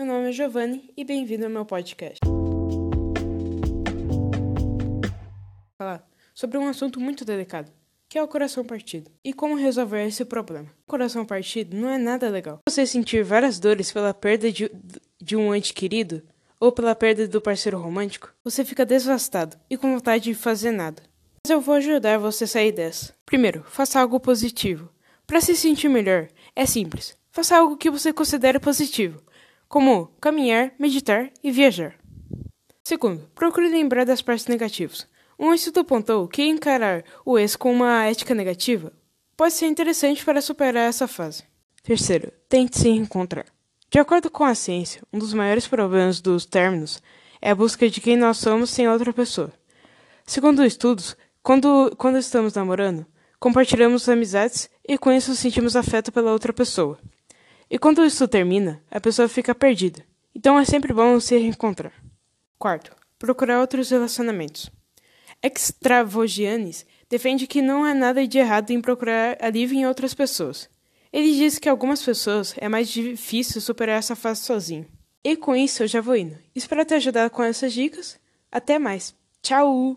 Meu nome é Giovanni e bem-vindo ao meu podcast. Falar sobre um assunto muito delicado, que é o coração partido, e como resolver esse problema. O coração partido não é nada legal. Você sentir várias dores pela perda de, de um ente querido ou pela perda do parceiro romântico, você fica devastado e com vontade de fazer nada. Mas eu vou ajudar você a sair dessa. Primeiro, faça algo positivo. Para se sentir melhor, é simples. Faça algo que você considere positivo, como caminhar, meditar e viajar. Segundo, procure lembrar das partes negativas. Um estudo apontou que encarar o ex com uma ética negativa pode ser interessante para superar essa fase. Terceiro, tente se reencontrar. De acordo com a ciência, um dos maiores problemas dos términos é a busca de quem nós somos sem outra pessoa. Segundo estudos, quando, quando estamos namorando, compartilhamos amizades e com isso sentimos afeto pela outra pessoa. E quando isso termina, a pessoa fica perdida. Então é sempre bom se reencontrar. Quarto, procurar outros relacionamentos. Extravogianes defende que não há nada de errado em procurar alívio em outras pessoas. Ele diz que algumas pessoas é mais difícil superar essa fase sozinho. E com isso eu já vou indo. Espero ter ajudado com essas dicas. Até mais. Tchau!